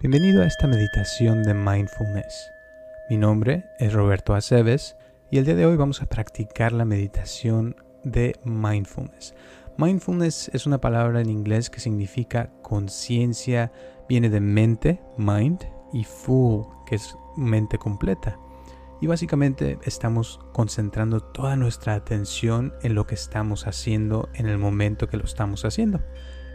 Bienvenido a esta meditación de mindfulness. Mi nombre es Roberto Aceves y el día de hoy vamos a practicar la meditación de mindfulness. Mindfulness es una palabra en inglés que significa conciencia, viene de mente, mind, y full, que es mente completa. Y básicamente estamos concentrando toda nuestra atención en lo que estamos haciendo en el momento que lo estamos haciendo.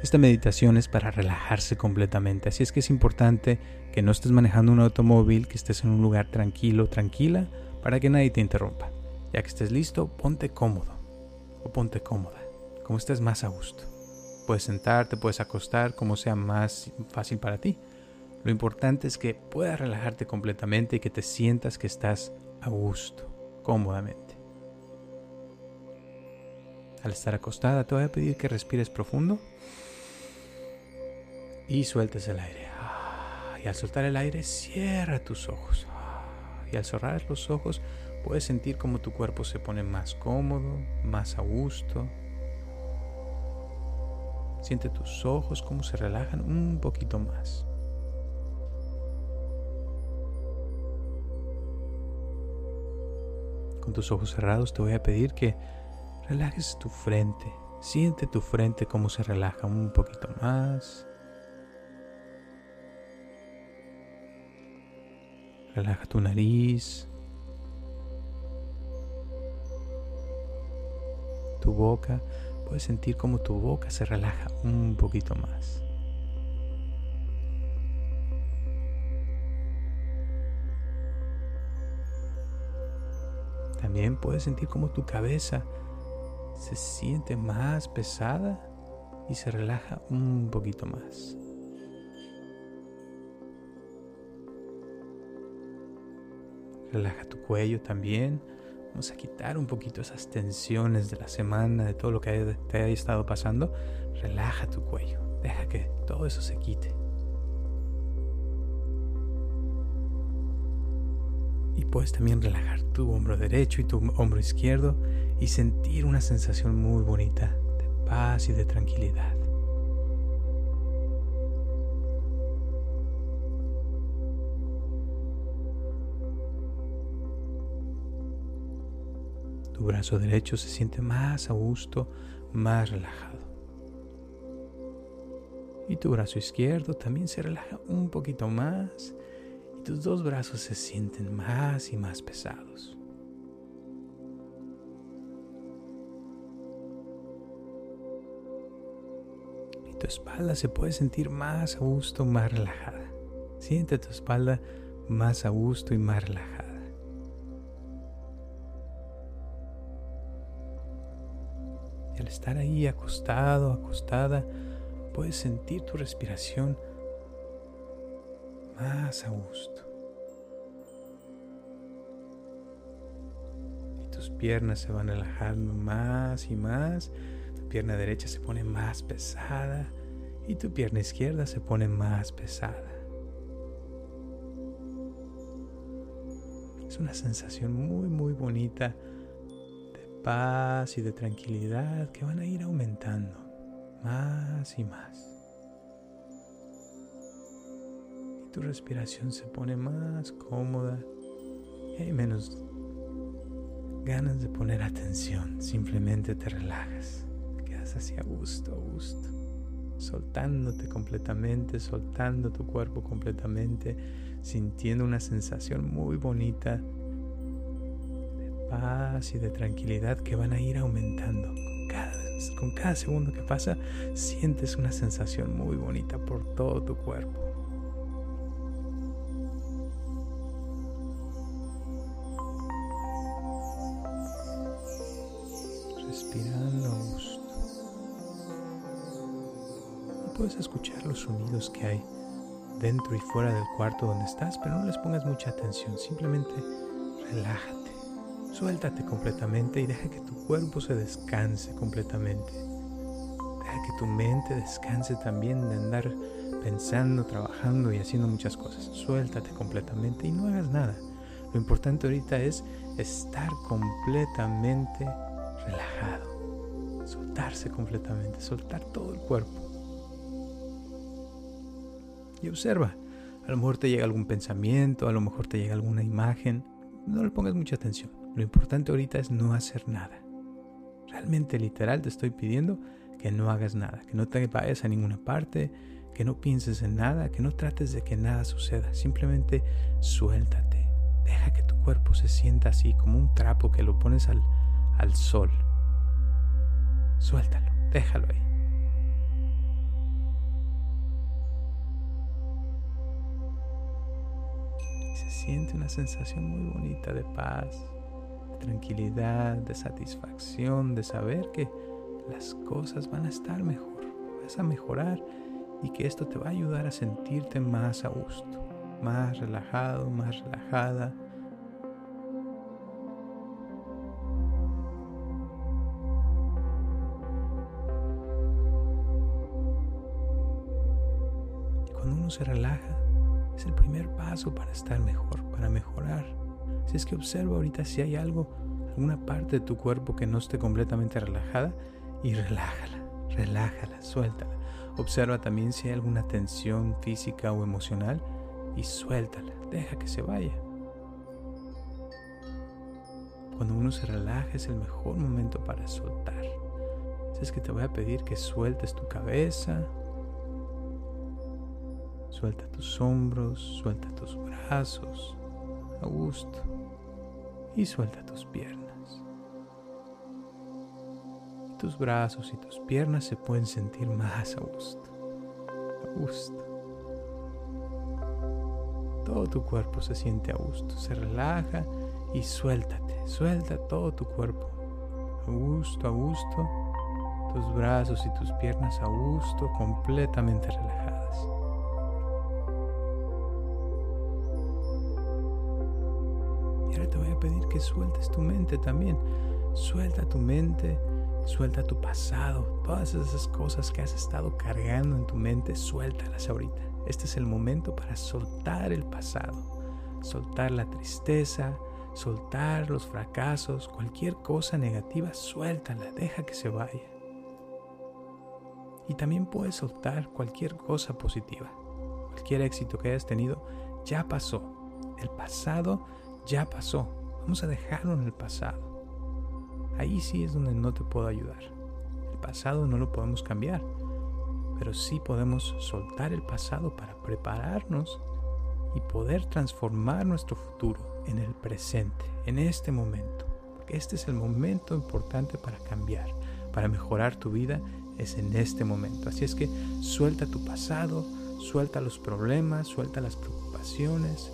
Esta meditación es para relajarse completamente, así es que es importante que no estés manejando un automóvil, que estés en un lugar tranquilo, tranquila, para que nadie te interrumpa. Ya que estés listo, ponte cómodo o ponte cómoda, como estés más a gusto. Puedes sentarte, puedes acostar, como sea más fácil para ti. Lo importante es que puedas relajarte completamente y que te sientas que estás a gusto, cómodamente. Al estar acostada, te voy a pedir que respires profundo y sueltes el aire. Ah, y al soltar el aire, cierra tus ojos. Ah, y al cerrar los ojos, puedes sentir como tu cuerpo se pone más cómodo, más a gusto. Siente tus ojos como se relajan un poquito más. Con tus ojos cerrados te voy a pedir que relajes tu frente. Siente tu frente como se relaja un poquito más. Relaja tu nariz, tu boca. Puedes sentir como tu boca se relaja un poquito más. También puedes sentir como tu cabeza se siente más pesada y se relaja un poquito más. Relaja tu cuello también. Vamos a quitar un poquito esas tensiones de la semana, de todo lo que te haya estado pasando. Relaja tu cuello. Deja que todo eso se quite. Y puedes también relajar tu hombro derecho y tu hombro izquierdo y sentir una sensación muy bonita de paz y de tranquilidad. Brazo derecho se siente más a gusto, más relajado. Y tu brazo izquierdo también se relaja un poquito más y tus dos brazos se sienten más y más pesados. Y tu espalda se puede sentir más a gusto, más relajada. Siente tu espalda más a gusto y más relajada. Al estar ahí acostado, acostada, puedes sentir tu respiración más a gusto. Y tus piernas se van relajando más y más. Tu pierna derecha se pone más pesada y tu pierna izquierda se pone más pesada. Es una sensación muy, muy bonita paz y de tranquilidad que van a ir aumentando más y más. Y tu respiración se pone más cómoda y hay menos ganas de poner atención. Simplemente te relajas, quedas así a gusto, a gusto, soltándote completamente, soltando tu cuerpo completamente, sintiendo una sensación muy bonita paz y de tranquilidad que van a ir aumentando. Con cada, con cada segundo que pasa, sientes una sensación muy bonita por todo tu cuerpo. Respirando a gusto. Y puedes escuchar los sonidos que hay dentro y fuera del cuarto donde estás, pero no les pongas mucha atención, simplemente relájate. Suéltate completamente y deja que tu cuerpo se descanse completamente. Deja que tu mente descanse también de andar pensando, trabajando y haciendo muchas cosas. Suéltate completamente y no hagas nada. Lo importante ahorita es estar completamente relajado. Soltarse completamente, soltar todo el cuerpo. Y observa, A lo mejor te llega algún pensamiento, a lo mejor te llega alguna imagen. No le pongas mucha atención. Lo importante ahorita es no hacer nada. Realmente literal te estoy pidiendo que no hagas nada, que no te vayas a ninguna parte, que no pienses en nada, que no trates de que nada suceda. Simplemente suéltate. Deja que tu cuerpo se sienta así, como un trapo que lo pones al, al sol. Suéltalo, déjalo ahí. Se siente una sensación muy bonita de paz, tranquilidad, de satisfacción, de saber que las cosas van a estar mejor, vas a mejorar y que esto te va a ayudar a sentirte más a gusto, más relajado, más relajada se relaja, es el primer paso para estar mejor, para mejorar. Si es que observa ahorita si hay algo, alguna parte de tu cuerpo que no esté completamente relajada y relájala, relájala, suéltala. Observa también si hay alguna tensión física o emocional y suéltala, deja que se vaya. Cuando uno se relaja es el mejor momento para soltar. Si es que te voy a pedir que sueltes tu cabeza, Suelta tus hombros, suelta tus brazos a gusto y suelta tus piernas. Tus brazos y tus piernas se pueden sentir más a gusto. A gusto. Todo tu cuerpo se siente a gusto, se relaja y suéltate, suelta todo tu cuerpo. A gusto, a gusto. Tus brazos y tus piernas a gusto, completamente relajadas. Pedir que sueltes tu mente también. Suelta tu mente, suelta tu pasado, todas esas cosas que has estado cargando en tu mente, suéltalas ahorita. Este es el momento para soltar el pasado, soltar la tristeza, soltar los fracasos, cualquier cosa negativa, suéltala, deja que se vaya. Y también puedes soltar cualquier cosa positiva. Cualquier éxito que hayas tenido ya pasó. El pasado ya pasó. Vamos a dejarlo en el pasado. Ahí sí es donde no te puedo ayudar. El pasado no lo podemos cambiar, pero sí podemos soltar el pasado para prepararnos y poder transformar nuestro futuro en el presente, en este momento. Porque este es el momento importante para cambiar, para mejorar tu vida, es en este momento. Así es que suelta tu pasado, suelta los problemas, suelta las preocupaciones,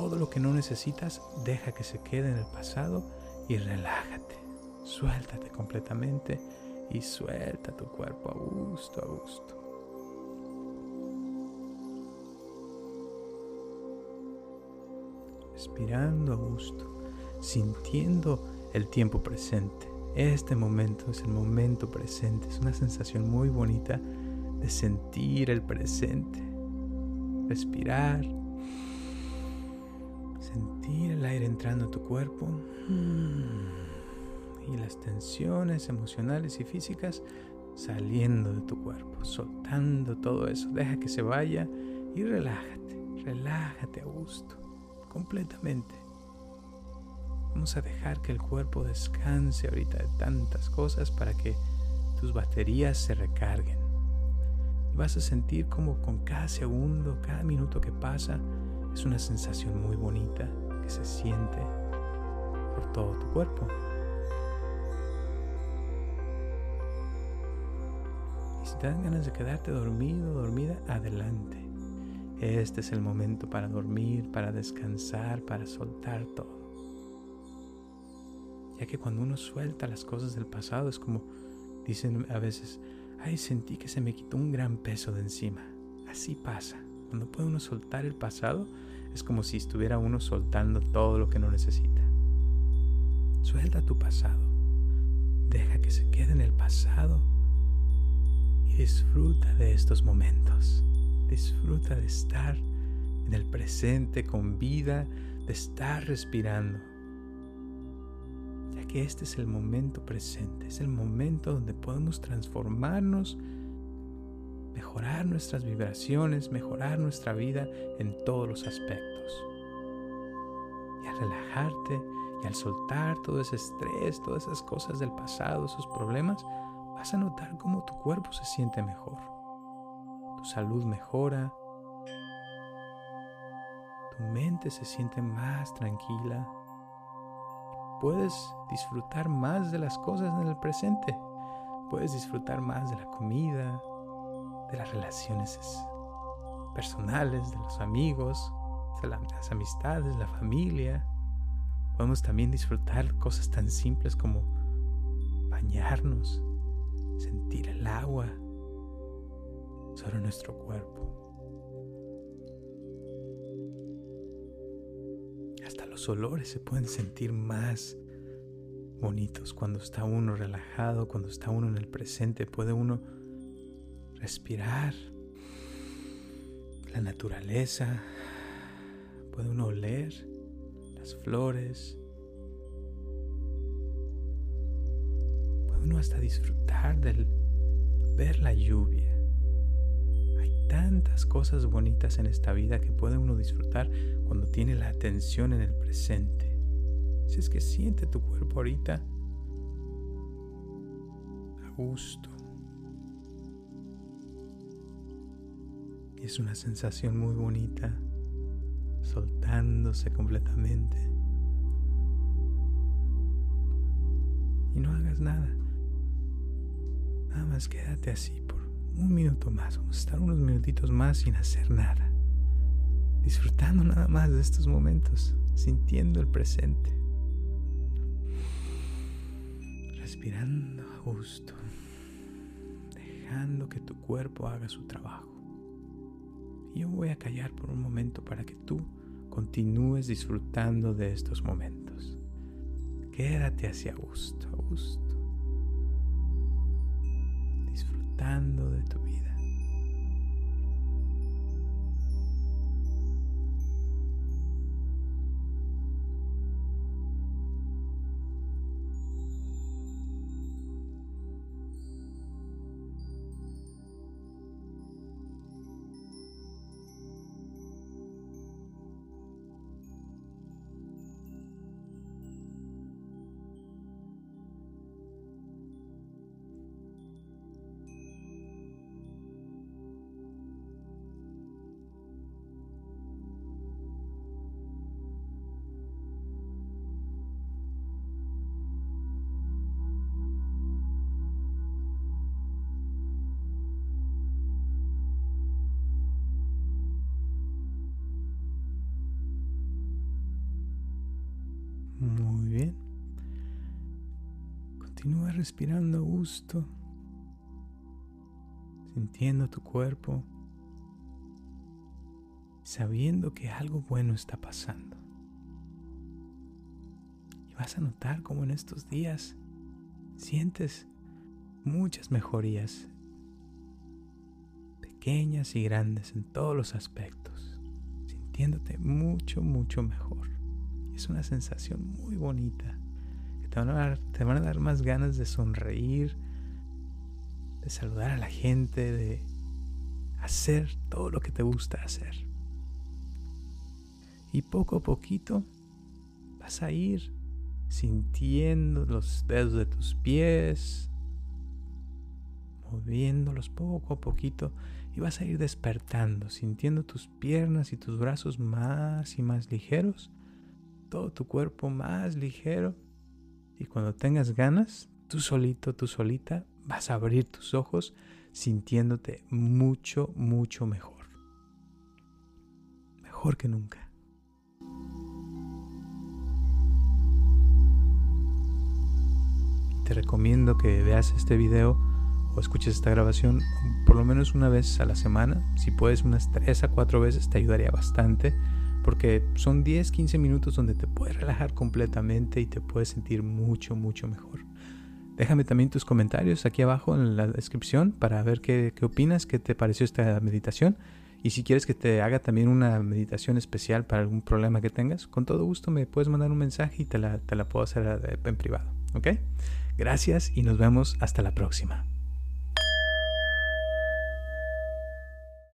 todo lo que no necesitas, deja que se quede en el pasado y relájate. Suéltate completamente y suelta tu cuerpo a gusto, a gusto. Respirando a gusto, sintiendo el tiempo presente. Este momento es el momento presente, es una sensación muy bonita de sentir el presente. Respirar Sentir el aire entrando a tu cuerpo y las tensiones emocionales y físicas saliendo de tu cuerpo, soltando todo eso. Deja que se vaya y relájate, relájate a gusto, completamente. Vamos a dejar que el cuerpo descanse ahorita de tantas cosas para que tus baterías se recarguen. Vas a sentir como con cada segundo, cada minuto que pasa, es una sensación muy bonita que se siente por todo tu cuerpo. Y si te dan ganas de quedarte dormido, dormida, adelante. Este es el momento para dormir, para descansar, para soltar todo. Ya que cuando uno suelta las cosas del pasado es como dicen a veces, ay, sentí que se me quitó un gran peso de encima. Así pasa. Cuando puede uno soltar el pasado, es como si estuviera uno soltando todo lo que no necesita. Suelta tu pasado. Deja que se quede en el pasado y disfruta de estos momentos. Disfruta de estar en el presente con vida, de estar respirando. Ya que este es el momento presente, es el momento donde podemos transformarnos mejorar nuestras vibraciones, mejorar nuestra vida en todos los aspectos. Y al relajarte y al soltar todo ese estrés, todas esas cosas del pasado, esos problemas, vas a notar cómo tu cuerpo se siente mejor. Tu salud mejora. Tu mente se siente más tranquila. Puedes disfrutar más de las cosas en el presente. Puedes disfrutar más de la comida, de las relaciones personales, de los amigos, de las amistades, la familia. Podemos también disfrutar cosas tan simples como bañarnos, sentir el agua sobre nuestro cuerpo. Hasta los olores se pueden sentir más bonitos cuando está uno relajado, cuando está uno en el presente, puede uno respirar la naturaleza, puede uno oler las flores, puede uno hasta disfrutar del ver la lluvia. Hay tantas cosas bonitas en esta vida que puede uno disfrutar cuando tiene la atención en el presente. Si es que siente tu cuerpo ahorita a gusto. Es una sensación muy bonita, soltándose completamente. Y no hagas nada. Nada más quédate así por un minuto más. Vamos a estar unos minutitos más sin hacer nada. Disfrutando nada más de estos momentos, sintiendo el presente. Respirando a gusto, dejando que tu cuerpo haga su trabajo. Yo voy a callar por un momento para que tú continúes disfrutando de estos momentos. Quédate hacia gusto, a gusto. Muy bien. Continúa respirando a gusto, sintiendo tu cuerpo, sabiendo que algo bueno está pasando. Y vas a notar cómo en estos días sientes muchas mejorías, pequeñas y grandes en todos los aspectos, sintiéndote mucho, mucho mejor es una sensación muy bonita. Que te van, a dar, te van a dar más ganas de sonreír, de saludar a la gente, de hacer todo lo que te gusta hacer. Y poco a poquito vas a ir sintiendo los dedos de tus pies, moviéndolos poco a poquito y vas a ir despertando, sintiendo tus piernas y tus brazos más y más ligeros todo tu cuerpo más ligero y cuando tengas ganas, tú solito, tú solita, vas a abrir tus ojos sintiéndote mucho, mucho mejor. Mejor que nunca. Te recomiendo que veas este video o escuches esta grabación por lo menos una vez a la semana. Si puedes unas 3 a 4 veces te ayudaría bastante porque son 10, 15 minutos donde te puedes relajar completamente y te puedes sentir mucho, mucho mejor. Déjame también tus comentarios aquí abajo en la descripción para ver qué, qué opinas, qué te pareció esta meditación. Y si quieres que te haga también una meditación especial para algún problema que tengas, con todo gusto me puedes mandar un mensaje y te la, te la puedo hacer en privado. ¿Ok? Gracias y nos vemos hasta la próxima.